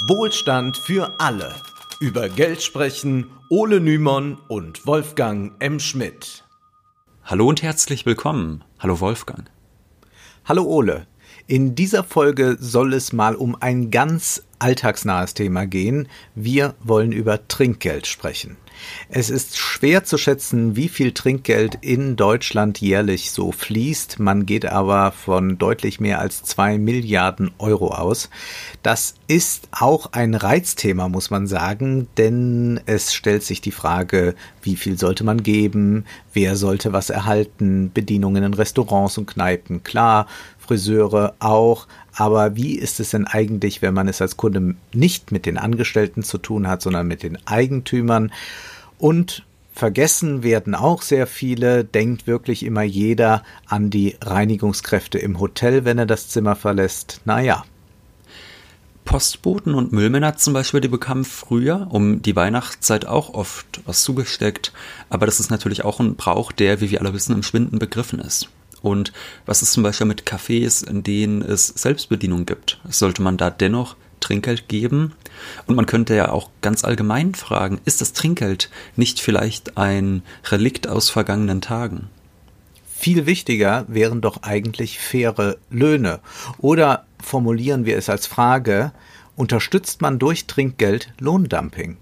Wohlstand für alle. Über Geld sprechen Ole Nymon und Wolfgang M. Schmidt. Hallo und herzlich willkommen. Hallo Wolfgang. Hallo Ole. In dieser Folge soll es mal um ein ganz alltagsnahes Thema gehen. Wir wollen über Trinkgeld sprechen. Es ist schwer zu schätzen, wie viel Trinkgeld in Deutschland jährlich so fließt. Man geht aber von deutlich mehr als zwei Milliarden Euro aus. Das ist auch ein Reizthema, muss man sagen, denn es stellt sich die Frage, wie viel sollte man geben, wer sollte was erhalten, Bedienungen in Restaurants und Kneipen, klar, Friseure auch, aber wie ist es denn eigentlich, wenn man es als Kunde nicht mit den Angestellten zu tun hat, sondern mit den Eigentümern? Und vergessen werden auch sehr viele, denkt wirklich immer jeder an die Reinigungskräfte im Hotel, wenn er das Zimmer verlässt. Naja. Postboten und Müllmänner zum Beispiel, die bekamen früher um die Weihnachtszeit auch oft was zugesteckt. Aber das ist natürlich auch ein Brauch, der, wie wir alle wissen, im Schwinden begriffen ist. Und was ist zum Beispiel mit Cafés, in denen es Selbstbedienung gibt? Sollte man da dennoch Trinkgeld geben? Und man könnte ja auch ganz allgemein fragen, ist das Trinkgeld nicht vielleicht ein Relikt aus vergangenen Tagen? Viel wichtiger wären doch eigentlich faire Löhne. Oder formulieren wir es als Frage, unterstützt man durch Trinkgeld Lohndumping?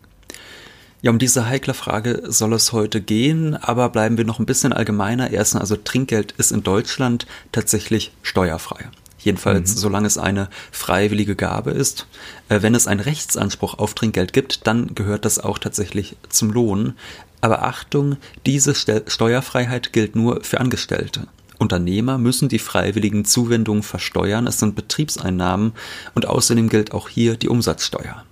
Ja, um diese heikle Frage soll es heute gehen, aber bleiben wir noch ein bisschen allgemeiner. Erstens, also Trinkgeld ist in Deutschland tatsächlich steuerfrei. Jedenfalls, mhm. solange es eine freiwillige Gabe ist. Äh, wenn es einen Rechtsanspruch auf Trinkgeld gibt, dann gehört das auch tatsächlich zum Lohn. Aber Achtung, diese Steuerfreiheit gilt nur für Angestellte. Unternehmer müssen die freiwilligen Zuwendungen versteuern, es sind Betriebseinnahmen und außerdem gilt auch hier die Umsatzsteuer.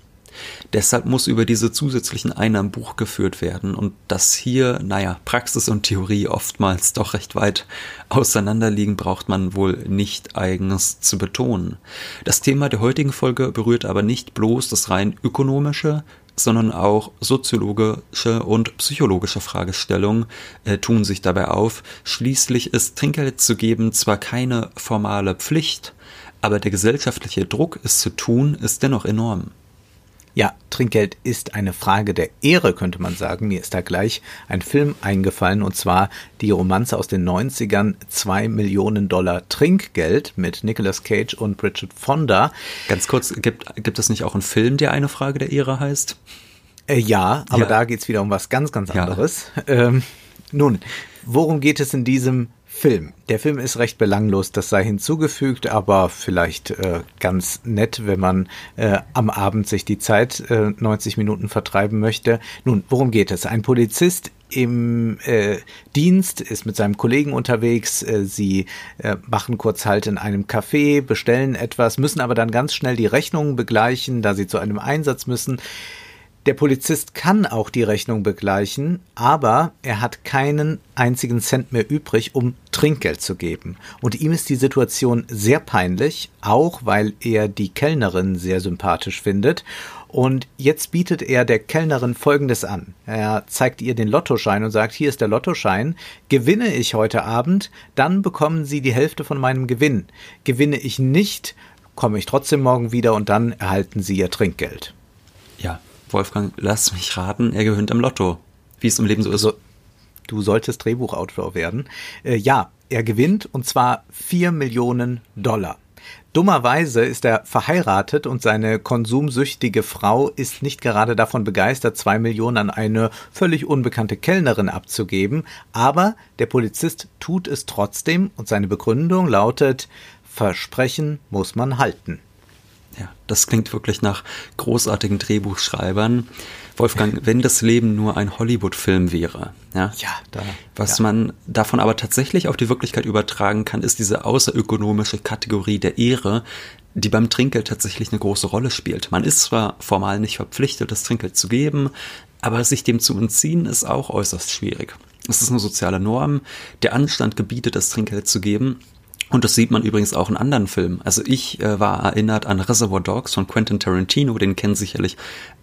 Deshalb muss über diese zusätzlichen Einnahmen Buch geführt werden und dass hier, naja, Praxis und Theorie oftmals doch recht weit auseinanderliegen, braucht man wohl nicht eigens zu betonen. Das Thema der heutigen Folge berührt aber nicht bloß das rein ökonomische, sondern auch soziologische und psychologische Fragestellungen äh, tun sich dabei auf. Schließlich ist Trinkgeld zu geben zwar keine formale Pflicht, aber der gesellschaftliche Druck, es zu tun, ist dennoch enorm. Ja, Trinkgeld ist eine Frage der Ehre, könnte man sagen. Mir ist da gleich ein Film eingefallen und zwar die Romanze aus den 90ern, 2 Millionen Dollar Trinkgeld mit Nicolas Cage und Bridget Fonda. Ganz kurz, gibt, gibt es nicht auch einen Film, der eine Frage der Ehre heißt? Äh, ja, aber ja. da geht's wieder um was ganz, ganz anderes. Ja. Ähm, nun, worum geht es in diesem Film. Der Film ist recht belanglos, das sei hinzugefügt, aber vielleicht äh, ganz nett, wenn man äh, am Abend sich die Zeit äh, 90 Minuten vertreiben möchte. Nun, worum geht es? Ein Polizist im äh, Dienst ist mit seinem Kollegen unterwegs. Äh, sie äh, machen kurz Halt in einem Café, bestellen etwas, müssen aber dann ganz schnell die Rechnungen begleichen, da sie zu einem Einsatz müssen. Der Polizist kann auch die Rechnung begleichen, aber er hat keinen einzigen Cent mehr übrig, um Trinkgeld zu geben. Und ihm ist die Situation sehr peinlich, auch weil er die Kellnerin sehr sympathisch findet. Und jetzt bietet er der Kellnerin Folgendes an. Er zeigt ihr den Lottoschein und sagt, hier ist der Lottoschein. Gewinne ich heute Abend, dann bekommen Sie die Hälfte von meinem Gewinn. Gewinne ich nicht, komme ich trotzdem morgen wieder und dann erhalten Sie Ihr Trinkgeld. Ja, Wolfgang, lass mich raten, er gewinnt am Lotto. Wie es im Leben so ist. Also, du solltest Drehbuchautor werden. Äh, ja, er gewinnt und zwar vier Millionen Dollar. Dummerweise ist er verheiratet und seine konsumsüchtige Frau ist nicht gerade davon begeistert, zwei Millionen an eine völlig unbekannte Kellnerin abzugeben. Aber der Polizist tut es trotzdem und seine Begründung lautet, Versprechen muss man halten. Ja, das klingt wirklich nach großartigen Drehbuchschreibern. Wolfgang, wenn das Leben nur ein Hollywood-Film wäre, ja, ja da, was ja. man davon aber tatsächlich auf die Wirklichkeit übertragen kann, ist diese außerökonomische Kategorie der Ehre, die beim Trinkgeld tatsächlich eine große Rolle spielt. Man ist zwar formal nicht verpflichtet, das Trinkgeld zu geben, aber sich dem zu entziehen ist auch äußerst schwierig. Es ist eine soziale Norm. Der Anstand gebietet, das Trinkgeld zu geben Und das sieht man übrigens auch in anderen Filmen. Also ich äh, war erinnert an Reservoir Dogs von Quentin Tarantino, den kennen sicherlich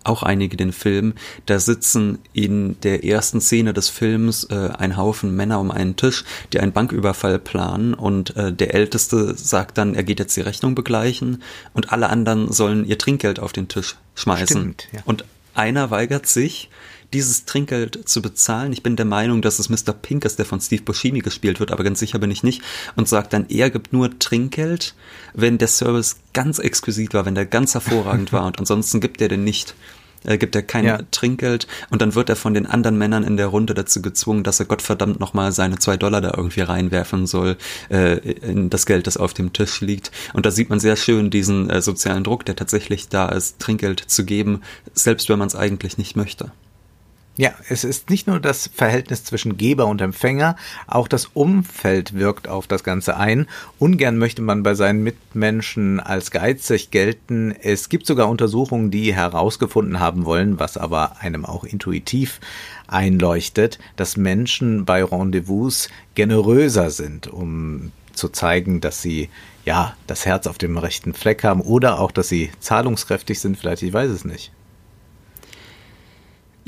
auch einige den Film. Da sitzen in der ersten Szene des Films äh, ein Haufen Männer um einen Tisch, die einen Banküberfall planen und äh, der Älteste sagt dann, er geht jetzt die Rechnung begleichen und alle anderen sollen ihr Trinkgeld auf den Tisch schmeißen. Stimmt, ja. Und einer weigert sich, dieses Trinkgeld zu bezahlen. Ich bin der Meinung, dass es Mr. Pink ist, der von Steve Buscemi gespielt wird, aber ganz sicher bin ich nicht. Und sagt dann, er gibt nur Trinkgeld, wenn der Service ganz exquisit war, wenn der ganz hervorragend war und ansonsten gibt er den nicht. Er gibt er kein ja. Trinkgeld und dann wird er von den anderen Männern in der Runde dazu gezwungen, dass er Gottverdammt nochmal seine zwei Dollar da irgendwie reinwerfen soll äh, in das Geld, das auf dem Tisch liegt. Und da sieht man sehr schön diesen äh, sozialen Druck, der tatsächlich da ist, Trinkgeld zu geben, selbst wenn man es eigentlich nicht möchte. Ja, es ist nicht nur das Verhältnis zwischen Geber und Empfänger, auch das Umfeld wirkt auf das Ganze ein. Ungern möchte man bei seinen Mitmenschen als geizig gelten. Es gibt sogar Untersuchungen, die herausgefunden haben wollen, was aber einem auch intuitiv einleuchtet, dass Menschen bei Rendezvous generöser sind, um zu zeigen, dass sie ja das Herz auf dem rechten Fleck haben oder auch, dass sie zahlungskräftig sind, vielleicht, ich weiß es nicht.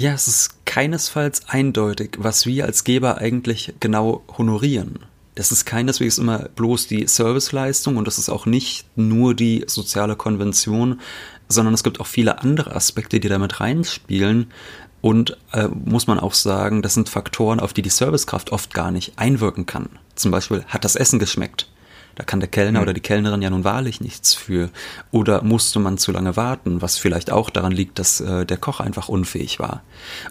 Ja, es ist keinesfalls eindeutig, was wir als Geber eigentlich genau honorieren. Das ist keineswegs immer bloß die Serviceleistung und das ist auch nicht nur die soziale Konvention, sondern es gibt auch viele andere Aspekte, die damit reinspielen. Und äh, muss man auch sagen, das sind Faktoren, auf die die Servicekraft oft gar nicht einwirken kann. Zum Beispiel, hat das Essen geschmeckt? Da kann der Kellner mhm. oder die Kellnerin ja nun wahrlich nichts für. Oder musste man zu lange warten, was vielleicht auch daran liegt, dass äh, der Koch einfach unfähig war.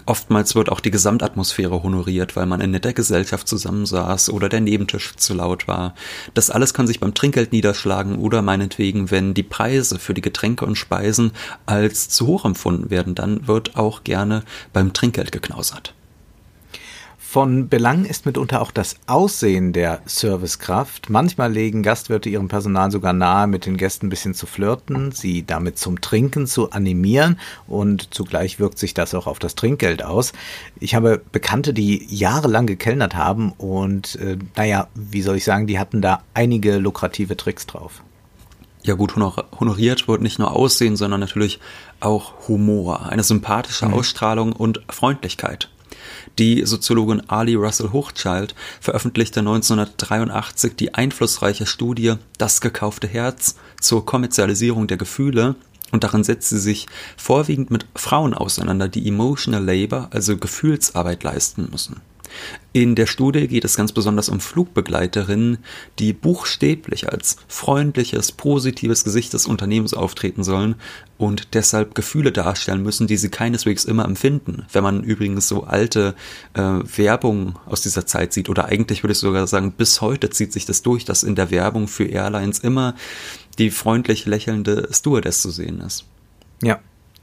Oftmals wird auch die Gesamtatmosphäre honoriert, weil man in der Gesellschaft zusammensaß oder der Nebentisch zu laut war. Das alles kann sich beim Trinkgeld niederschlagen oder meinetwegen, wenn die Preise für die Getränke und Speisen als zu hoch empfunden werden, dann wird auch gerne beim Trinkgeld geknausert. Von Belang ist mitunter auch das Aussehen der Servicekraft. Manchmal legen Gastwirte ihrem Personal sogar nahe, mit den Gästen ein bisschen zu flirten, sie damit zum Trinken zu animieren und zugleich wirkt sich das auch auf das Trinkgeld aus. Ich habe Bekannte, die jahrelang gekellnert haben und äh, naja, wie soll ich sagen, die hatten da einige lukrative Tricks drauf. Ja gut, honoriert wird nicht nur Aussehen, sondern natürlich auch Humor, eine sympathische mhm. Ausstrahlung und Freundlichkeit. Die Soziologin Ali Russell Hochschild veröffentlichte 1983 die einflussreiche Studie Das gekaufte Herz zur Kommerzialisierung der Gefühle und darin setzt sie sich vorwiegend mit Frauen auseinander, die Emotional Labor, also Gefühlsarbeit leisten müssen. In der Studie geht es ganz besonders um Flugbegleiterinnen, die buchstäblich als freundliches, positives Gesicht des Unternehmens auftreten sollen und deshalb Gefühle darstellen müssen, die sie keineswegs immer empfinden. Wenn man übrigens so alte äh, Werbung aus dieser Zeit sieht, oder eigentlich würde ich sogar sagen, bis heute zieht sich das durch, dass in der Werbung für Airlines immer die freundlich lächelnde Stewardess zu sehen ist. Ja,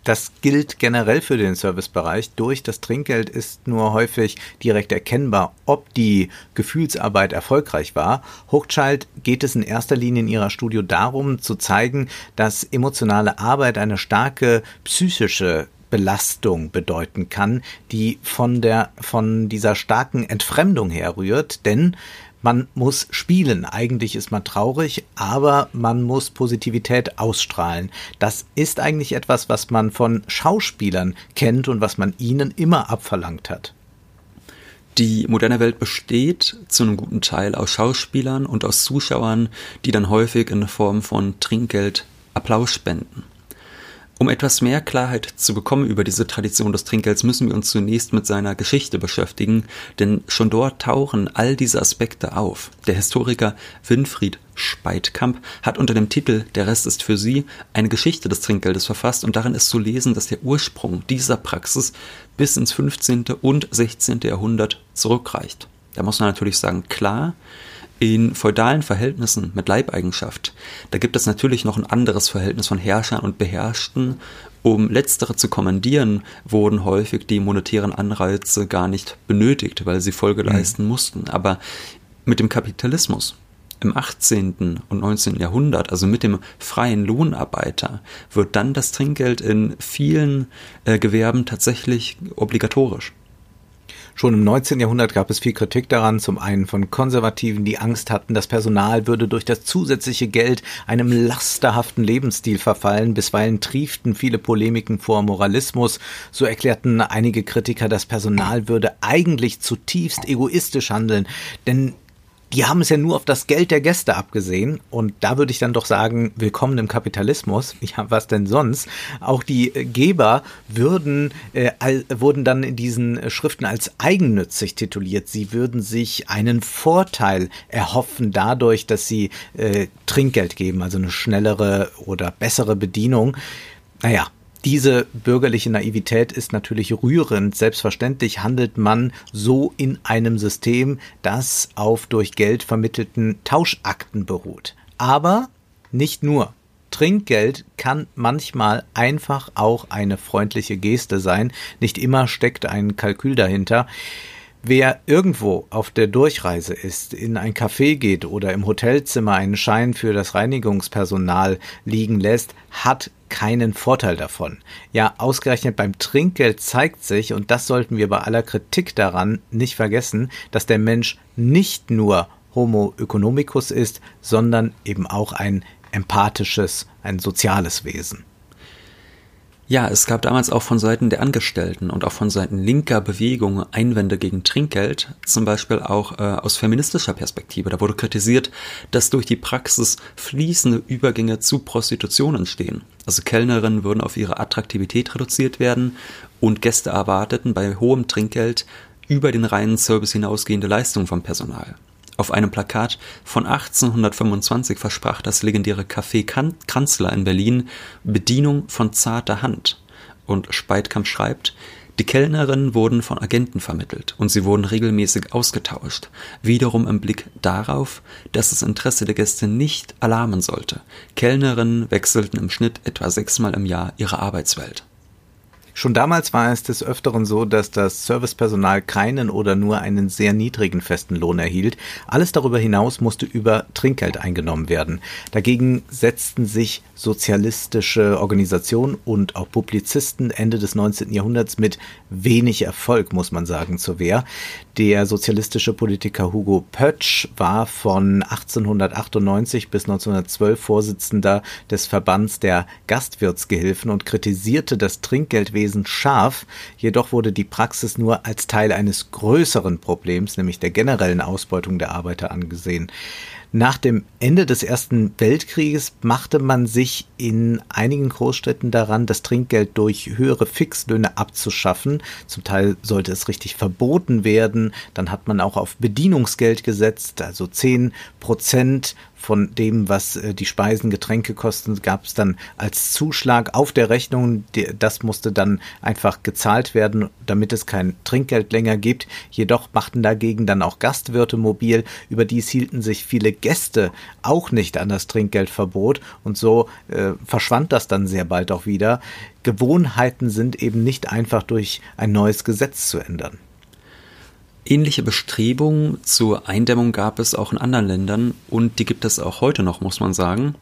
das gilt generell für den Servicebereich. Durch das Trinkgeld ist nur häufig direkt erkennbar, ob die Gefühlsarbeit erfolgreich war. Hochschild geht es in erster Linie in ihrer Studie darum, zu zeigen, dass emotionale Arbeit eine starke psychische Belastung bedeuten kann, die von der, von dieser starken Entfremdung herrührt, denn man muss spielen. Eigentlich ist man traurig, aber man muss Positivität ausstrahlen. Das ist eigentlich etwas, was man von Schauspielern kennt und was man ihnen immer abverlangt hat. Die moderne Welt besteht zu einem guten Teil aus Schauspielern und aus Zuschauern, die dann häufig in Form von Trinkgeld Applaus spenden. Um etwas mehr Klarheit zu bekommen über diese Tradition des Trinkgelds, müssen wir uns zunächst mit seiner Geschichte beschäftigen, denn schon dort tauchen all diese Aspekte auf. Der Historiker Winfried Speitkamp hat unter dem Titel Der Rest ist für Sie eine Geschichte des Trinkgeldes verfasst und darin ist zu lesen, dass der Ursprung dieser Praxis bis ins 15. und 16. Jahrhundert zurückreicht. Da muss man natürlich sagen, klar, in feudalen Verhältnissen mit Leibeigenschaft, da gibt es natürlich noch ein anderes Verhältnis von Herrschern und Beherrschten. Um letztere zu kommandieren, wurden häufig die monetären Anreize gar nicht benötigt, weil sie Folge mhm. leisten mussten. Aber mit dem Kapitalismus im 18. und 19. Jahrhundert, also mit dem freien Lohnarbeiter, wird dann das Trinkgeld in vielen äh, Gewerben tatsächlich obligatorisch. Schon im 19. Jahrhundert gab es viel Kritik daran, zum einen von Konservativen, die Angst hatten, das Personal würde durch das zusätzliche Geld einem lasterhaften Lebensstil verfallen. Bisweilen trieften viele Polemiken vor Moralismus. So erklärten einige Kritiker, das Personal würde eigentlich zutiefst egoistisch handeln, denn die haben es ja nur auf das Geld der Gäste abgesehen. Und da würde ich dann doch sagen, willkommen im Kapitalismus. Ja, was denn sonst? Auch die Geber würden, äh, wurden dann in diesen Schriften als eigennützig tituliert. Sie würden sich einen Vorteil erhoffen dadurch, dass sie äh, Trinkgeld geben, also eine schnellere oder bessere Bedienung. Naja, diese bürgerliche Naivität ist natürlich rührend. Selbstverständlich handelt man so in einem System, das auf durch Geld vermittelten Tauschakten beruht. Aber nicht nur. Trinkgeld kann manchmal einfach auch eine freundliche Geste sein. Nicht immer steckt ein Kalkül dahinter. Wer irgendwo auf der Durchreise ist, in ein Café geht oder im Hotelzimmer einen Schein für das Reinigungspersonal liegen lässt, hat keinen Vorteil davon. Ja, ausgerechnet beim Trinkgeld zeigt sich, und das sollten wir bei aller Kritik daran nicht vergessen, dass der Mensch nicht nur Homo economicus ist, sondern eben auch ein empathisches, ein soziales Wesen. Ja, es gab damals auch von Seiten der Angestellten und auch von Seiten linker Bewegungen Einwände gegen Trinkgeld, zum Beispiel auch äh, aus feministischer Perspektive. Da wurde kritisiert, dass durch die Praxis fließende Übergänge zu Prostitution entstehen. Also Kellnerinnen würden auf ihre Attraktivität reduziert werden und Gäste erwarteten bei hohem Trinkgeld über den reinen Service hinausgehende Leistungen vom Personal. Auf einem Plakat von 1825 versprach das legendäre Café Kanzler in Berlin Bedienung von zarter Hand. Und Speitkamp schreibt, die Kellnerinnen wurden von Agenten vermittelt und sie wurden regelmäßig ausgetauscht, wiederum im Blick darauf, dass das Interesse der Gäste nicht alarmen sollte. Kellnerinnen wechselten im Schnitt etwa sechsmal im Jahr ihre Arbeitswelt. Schon damals war es des Öfteren so, dass das Servicepersonal keinen oder nur einen sehr niedrigen festen Lohn erhielt. Alles darüber hinaus musste über Trinkgeld eingenommen werden. Dagegen setzten sich sozialistische Organisationen und auch Publizisten Ende des 19. Jahrhunderts mit wenig Erfolg, muss man sagen, zur Wehr. Der sozialistische Politiker Hugo Pötsch war von 1898 bis 1912 Vorsitzender des Verbands der Gastwirtsgehilfen und kritisierte das Trinkgeldwesen Wesen scharf, jedoch wurde die Praxis nur als Teil eines größeren Problems, nämlich der generellen Ausbeutung der Arbeiter angesehen. Nach dem Ende des Ersten Weltkrieges machte man sich in einigen Großstädten daran, das Trinkgeld durch höhere Fixlöhne abzuschaffen. Zum Teil sollte es richtig verboten werden. Dann hat man auch auf Bedienungsgeld gesetzt, also zehn Prozent von dem, was äh, die Speisen, Getränke kosten, gab es dann als Zuschlag auf der Rechnung. Das musste dann einfach gezahlt werden, damit es kein Trinkgeld länger gibt. Jedoch machten dagegen dann auch Gastwirte mobil. Überdies hielten sich viele Gäste auch nicht an das Trinkgeldverbot und so äh, verschwand das dann sehr bald auch wieder. Gewohnheiten sind eben nicht einfach durch ein neues Gesetz zu ändern. Ähnliche Bestrebungen zur Eindämmung gab es auch in anderen Ländern und die gibt es auch heute noch, muss man sagen.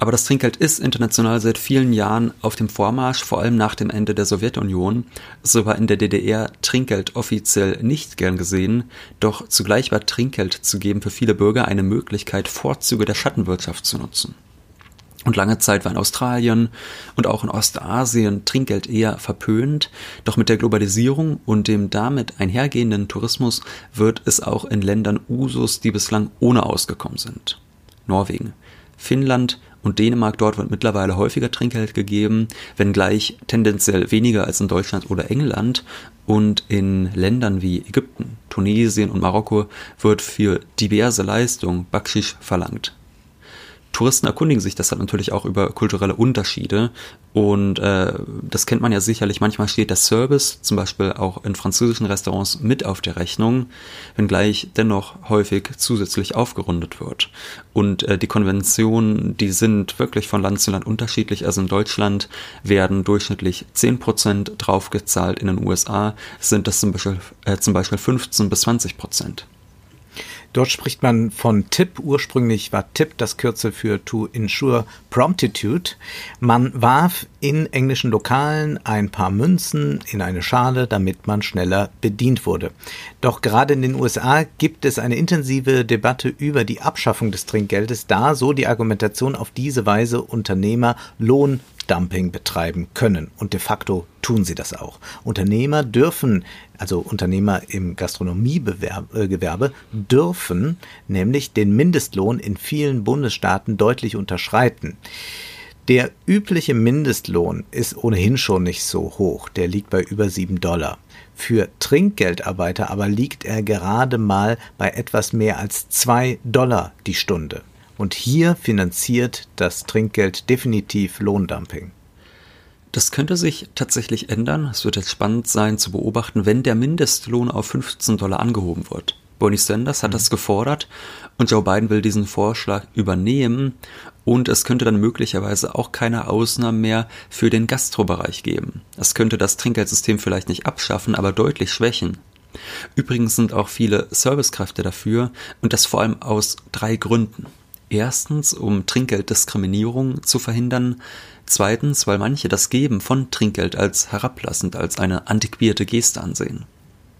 Aber das Trinkgeld ist international seit vielen Jahren auf dem Vormarsch, vor allem nach dem Ende der Sowjetunion. So war in der DDR Trinkgeld offiziell nicht gern gesehen, doch zugleich war Trinkgeld zu geben für viele Bürger eine Möglichkeit, Vorzüge der Schattenwirtschaft zu nutzen. Und lange Zeit war in Australien und auch in Ostasien Trinkgeld eher verpönt. Doch mit der Globalisierung und dem damit einhergehenden Tourismus wird es auch in Ländern Usus, die bislang ohne ausgekommen sind. Norwegen, Finnland und Dänemark, dort wird mittlerweile häufiger Trinkgeld gegeben, wenngleich tendenziell weniger als in Deutschland oder England. Und in Ländern wie Ägypten, Tunesien und Marokko wird für diverse Leistungen Bakschisch verlangt. Touristen erkundigen sich deshalb natürlich auch über kulturelle Unterschiede und äh, das kennt man ja sicherlich. Manchmal steht der Service, zum Beispiel auch in französischen Restaurants, mit auf der Rechnung, wenngleich dennoch häufig zusätzlich aufgerundet wird. Und äh, die Konventionen, die sind wirklich von Land zu Land unterschiedlich. Also in Deutschland werden durchschnittlich 10% draufgezahlt, in den USA sind das zum Beispiel, äh, zum Beispiel 15 bis 20 Prozent. Dort spricht man von TIP. Ursprünglich war TIP das Kürzel für To Ensure Promptitude. Man warf in englischen Lokalen ein paar Münzen in eine Schale, damit man schneller bedient wurde. Doch gerade in den USA gibt es eine intensive Debatte über die Abschaffung des Trinkgeldes, da so die Argumentation auf diese Weise Unternehmer Lohn Dumping betreiben können. Und de facto tun sie das auch. Unternehmer dürfen, also Unternehmer im Gastronomiegewerbe, dürfen nämlich den Mindestlohn in vielen Bundesstaaten deutlich unterschreiten. Der übliche Mindestlohn ist ohnehin schon nicht so hoch. Der liegt bei über sieben Dollar. Für Trinkgeldarbeiter aber liegt er gerade mal bei etwas mehr als zwei Dollar die Stunde. Und hier finanziert das Trinkgeld definitiv Lohndumping. Das könnte sich tatsächlich ändern. Es wird jetzt spannend sein zu beobachten, wenn der Mindestlohn auf 15 Dollar angehoben wird. Bernie Sanders hat mhm. das gefordert und Joe Biden will diesen Vorschlag übernehmen und es könnte dann möglicherweise auch keine Ausnahmen mehr für den Gastrobereich geben. Es könnte das Trinkgeldsystem vielleicht nicht abschaffen, aber deutlich schwächen. Übrigens sind auch viele Servicekräfte dafür und das vor allem aus drei Gründen. Erstens, um Trinkgelddiskriminierung zu verhindern. Zweitens, weil manche das Geben von Trinkgeld als herablassend, als eine antiquierte Geste ansehen.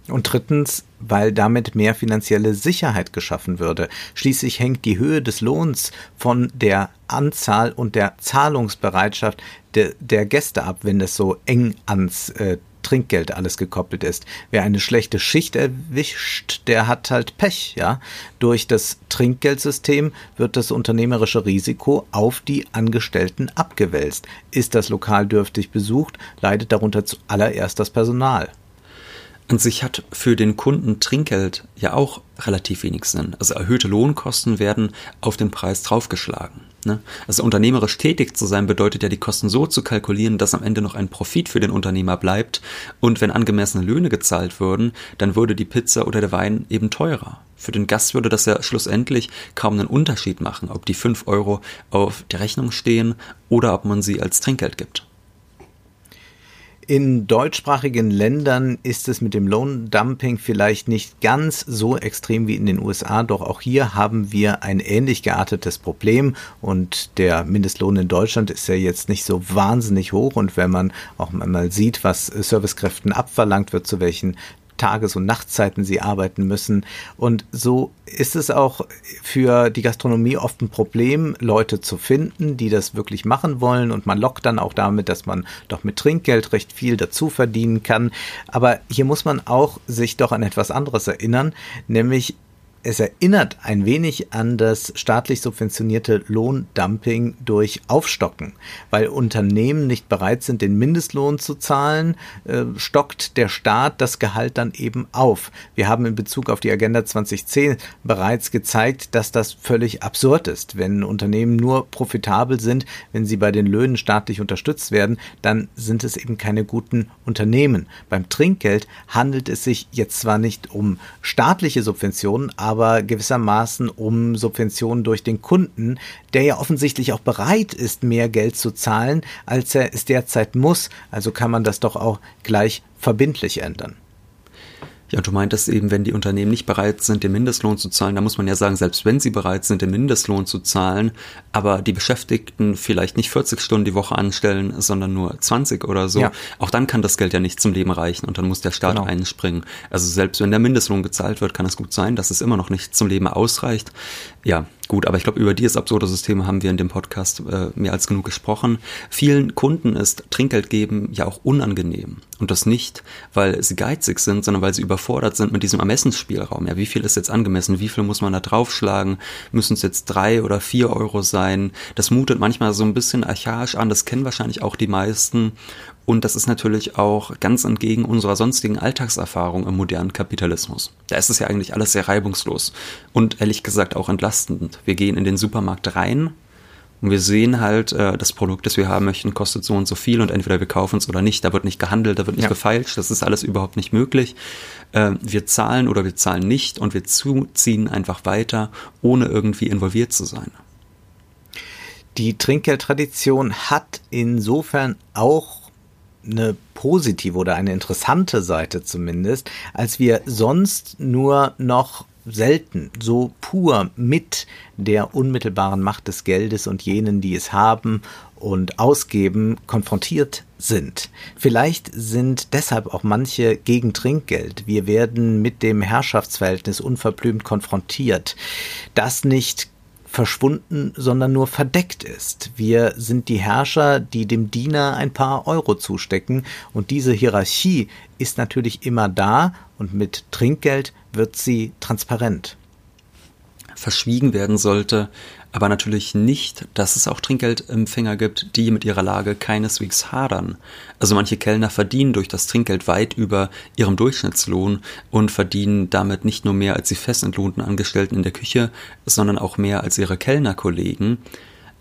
Und drittens, weil damit mehr finanzielle Sicherheit geschaffen würde. Schließlich hängt die Höhe des Lohns von der Anzahl und der Zahlungsbereitschaft de, der Gäste ab, wenn es so eng ans äh, Trinkgeld alles gekoppelt ist. Wer eine schlechte Schicht erwischt, der hat halt Pech, ja. Durch das Trinkgeldsystem wird das unternehmerische Risiko auf die Angestellten abgewälzt. Ist das Lokal dürftig besucht, leidet darunter zuallererst das Personal. An sich hat für den Kunden Trinkgeld ja auch relativ wenig Sinn. Also erhöhte Lohnkosten werden auf den Preis draufgeschlagen. Ne? Also unternehmerisch tätig zu sein bedeutet ja, die Kosten so zu kalkulieren, dass am Ende noch ein Profit für den Unternehmer bleibt. Und wenn angemessene Löhne gezahlt würden, dann würde die Pizza oder der Wein eben teurer. Für den Gast würde das ja schlussendlich kaum einen Unterschied machen, ob die fünf Euro auf der Rechnung stehen oder ob man sie als Trinkgeld gibt. In deutschsprachigen Ländern ist es mit dem Lohndumping vielleicht nicht ganz so extrem wie in den USA, doch auch hier haben wir ein ähnlich geartetes Problem und der Mindestlohn in Deutschland ist ja jetzt nicht so wahnsinnig hoch und wenn man auch mal sieht, was Servicekräften abverlangt wird, zu welchen Tages- und Nachtzeiten sie arbeiten müssen. Und so ist es auch für die Gastronomie oft ein Problem, Leute zu finden, die das wirklich machen wollen. Und man lockt dann auch damit, dass man doch mit Trinkgeld recht viel dazu verdienen kann. Aber hier muss man auch sich doch an etwas anderes erinnern, nämlich es erinnert ein wenig an das staatlich subventionierte Lohndumping durch Aufstocken. Weil Unternehmen nicht bereit sind, den Mindestlohn zu zahlen, äh, stockt der Staat das Gehalt dann eben auf. Wir haben in Bezug auf die Agenda 2010 bereits gezeigt, dass das völlig absurd ist. Wenn Unternehmen nur profitabel sind, wenn sie bei den Löhnen staatlich unterstützt werden, dann sind es eben keine guten Unternehmen. Beim Trinkgeld handelt es sich jetzt zwar nicht um staatliche Subventionen, aber aber gewissermaßen um Subventionen durch den Kunden, der ja offensichtlich auch bereit ist, mehr Geld zu zahlen, als er es derzeit muss. Also kann man das doch auch gleich verbindlich ändern. Ja, und du meintest eben, wenn die Unternehmen nicht bereit sind, den Mindestlohn zu zahlen, da muss man ja sagen, selbst wenn sie bereit sind, den Mindestlohn zu zahlen, aber die Beschäftigten vielleicht nicht 40 Stunden die Woche anstellen, sondern nur 20 oder so, ja. auch dann kann das Geld ja nicht zum Leben reichen und dann muss der Staat genau. einspringen. Also selbst wenn der Mindestlohn gezahlt wird, kann es gut sein, dass es immer noch nicht zum Leben ausreicht. Ja, Gut, aber ich glaube, über dieses absurde System haben wir in dem Podcast äh, mehr als genug gesprochen. Vielen Kunden ist Trinkgeld geben ja auch unangenehm. Und das nicht, weil sie geizig sind, sondern weil sie überfordert sind mit diesem Ermessensspielraum. Ja, wie viel ist jetzt angemessen? Wie viel muss man da draufschlagen? Müssen es jetzt drei oder vier Euro sein? Das mutet manchmal so ein bisschen archaisch an. Das kennen wahrscheinlich auch die meisten. Und das ist natürlich auch ganz entgegen unserer sonstigen Alltagserfahrung im modernen Kapitalismus. Da ist es ja eigentlich alles sehr reibungslos und ehrlich gesagt auch entlastend. Wir gehen in den Supermarkt rein und wir sehen halt, äh, das Produkt, das wir haben möchten, kostet so und so viel und entweder wir kaufen es oder nicht. Da wird nicht gehandelt, da wird nicht ja. gefeilscht, das ist alles überhaupt nicht möglich. Äh, wir zahlen oder wir zahlen nicht und wir ziehen einfach weiter, ohne irgendwie involviert zu sein. Die Trinkgeldtradition hat insofern auch eine positive oder eine interessante Seite zumindest, als wir sonst nur noch selten so pur mit der unmittelbaren Macht des Geldes und jenen, die es haben und ausgeben, konfrontiert sind. Vielleicht sind deshalb auch manche gegen Trinkgeld. Wir werden mit dem Herrschaftsverhältnis unverblümt konfrontiert. Das nicht verschwunden, sondern nur verdeckt ist. Wir sind die Herrscher, die dem Diener ein paar Euro zustecken und diese Hierarchie ist natürlich immer da und mit Trinkgeld wird sie transparent. Verschwiegen werden sollte, aber natürlich nicht, dass es auch Trinkgeldempfänger gibt, die mit ihrer Lage keineswegs hadern. Also manche Kellner verdienen durch das Trinkgeld weit über ihrem Durchschnittslohn und verdienen damit nicht nur mehr als die festentlohnten Angestellten in der Küche, sondern auch mehr als ihre Kellnerkollegen,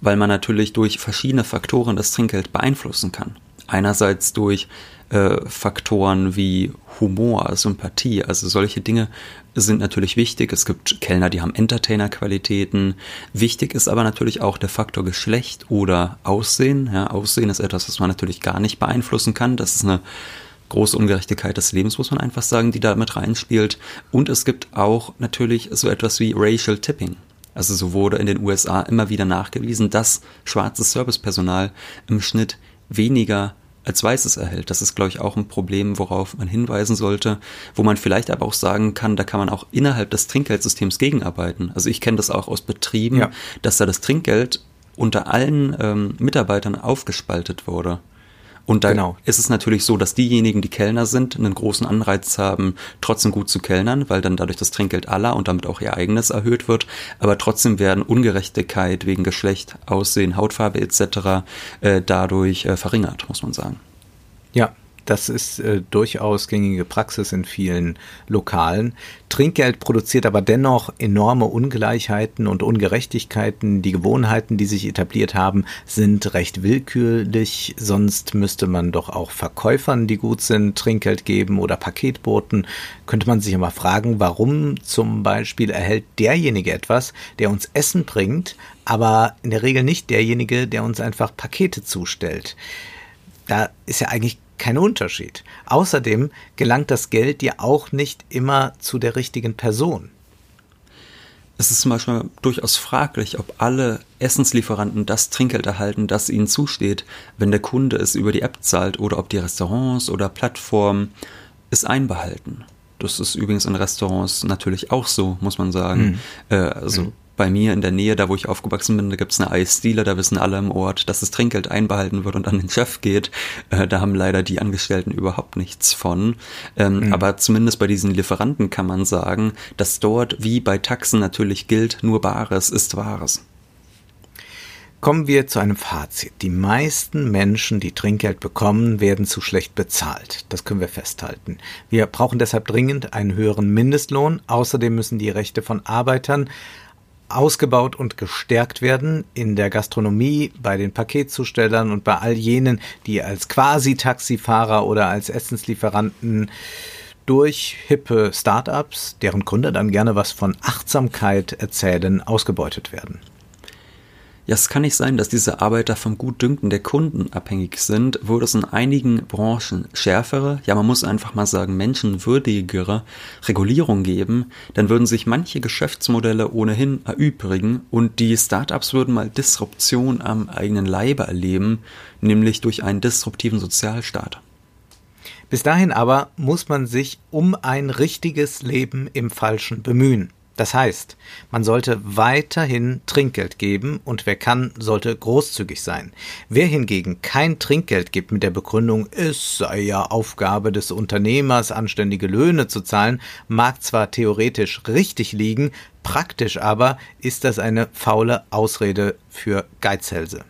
weil man natürlich durch verschiedene Faktoren das Trinkgeld beeinflussen kann. Einerseits durch äh, Faktoren wie Humor, Sympathie, also solche Dinge sind natürlich wichtig. Es gibt Kellner, die haben Entertainer-Qualitäten. Wichtig ist aber natürlich auch der Faktor Geschlecht oder Aussehen. Ja, Aussehen ist etwas, was man natürlich gar nicht beeinflussen kann. Das ist eine große Ungerechtigkeit des Lebens, muss man einfach sagen, die da mit reinspielt. Und es gibt auch natürlich so etwas wie Racial Tipping. Also so wurde in den USA immer wieder nachgewiesen, dass schwarzes Servicepersonal im Schnitt weniger als Weißes erhält. Das ist, glaube ich, auch ein Problem, worauf man hinweisen sollte, wo man vielleicht aber auch sagen kann, da kann man auch innerhalb des Trinkgeldsystems gegenarbeiten. Also ich kenne das auch aus Betrieben, ja. dass da das Trinkgeld unter allen ähm, Mitarbeitern aufgespaltet wurde. Und da genau. ist es natürlich so, dass diejenigen, die Kellner sind, einen großen Anreiz haben, trotzdem gut zu kellnern, weil dann dadurch das Trinkgeld aller und damit auch ihr eigenes erhöht wird. Aber trotzdem werden Ungerechtigkeit wegen Geschlecht, Aussehen, Hautfarbe etc. Äh, dadurch äh, verringert, muss man sagen. Ja, das ist äh, durchaus gängige Praxis in vielen Lokalen. Trinkgeld produziert aber dennoch enorme Ungleichheiten und Ungerechtigkeiten. Die Gewohnheiten, die sich etabliert haben, sind recht willkürlich. Sonst müsste man doch auch Verkäufern, die gut sind, Trinkgeld geben oder Paketboten. Könnte man sich aber fragen, warum zum Beispiel erhält derjenige etwas, der uns Essen bringt, aber in der Regel nicht derjenige, der uns einfach Pakete zustellt. Da ist ja eigentlich kein Unterschied. Außerdem gelangt das Geld ja auch nicht immer zu der richtigen Person. Es ist zum Beispiel durchaus fraglich, ob alle Essenslieferanten das Trinkgeld erhalten, das ihnen zusteht, wenn der Kunde es über die App zahlt oder ob die Restaurants oder Plattformen es einbehalten. Das ist übrigens in Restaurants natürlich auch so, muss man sagen. Mhm. Äh, also mhm bei mir in der Nähe, da wo ich aufgewachsen bin, da gibt es eine Eisdiele, da wissen alle im Ort, dass das Trinkgeld einbehalten wird und an den Chef geht. Äh, da haben leider die Angestellten überhaupt nichts von. Ähm, mhm. Aber zumindest bei diesen Lieferanten kann man sagen, dass dort wie bei Taxen natürlich gilt, nur Bares ist Wahres. Kommen wir zu einem Fazit. Die meisten Menschen, die Trinkgeld bekommen, werden zu schlecht bezahlt. Das können wir festhalten. Wir brauchen deshalb dringend einen höheren Mindestlohn. Außerdem müssen die Rechte von Arbeitern ausgebaut und gestärkt werden in der Gastronomie, bei den Paketzustellern und bei all jenen, die als Quasi-Taxifahrer oder als Essenslieferanten durch hippe Startups, deren Gründer dann gerne was von Achtsamkeit erzählen, ausgebeutet werden. Ja, es kann nicht sein, dass diese Arbeiter vom Gutdünken der Kunden abhängig sind, würde es in einigen Branchen schärfere, ja man muss einfach mal sagen menschenwürdigere Regulierung geben, dann würden sich manche Geschäftsmodelle ohnehin erübrigen und die Startups würden mal Disruption am eigenen Leibe erleben, nämlich durch einen disruptiven Sozialstaat. Bis dahin aber muss man sich um ein richtiges Leben im Falschen bemühen. Das heißt, man sollte weiterhin Trinkgeld geben und wer kann, sollte großzügig sein. Wer hingegen kein Trinkgeld gibt mit der Begründung, es sei ja Aufgabe des Unternehmers, anständige Löhne zu zahlen, mag zwar theoretisch richtig liegen, praktisch aber ist das eine faule Ausrede für Geizhälse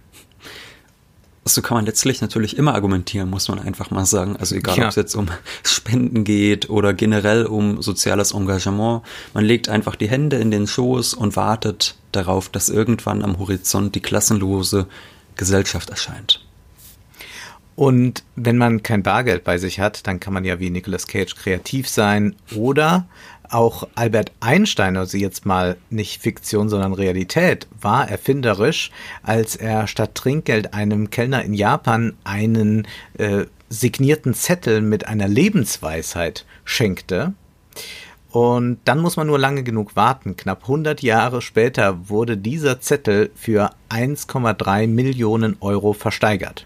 so kann man letztlich natürlich immer argumentieren, muss man einfach mal sagen. Also egal, ja. ob es jetzt um Spenden geht oder generell um soziales Engagement. Man legt einfach die Hände in den Schoß und wartet darauf, dass irgendwann am Horizont die klassenlose Gesellschaft erscheint. Und wenn man kein Bargeld bei sich hat, dann kann man ja wie Nicolas Cage kreativ sein oder auch Albert Einstein, also jetzt mal nicht Fiktion, sondern Realität, war erfinderisch, als er statt Trinkgeld einem Kellner in Japan einen äh, signierten Zettel mit einer Lebensweisheit schenkte. Und dann muss man nur lange genug warten. Knapp 100 Jahre später wurde dieser Zettel für 1,3 Millionen Euro versteigert.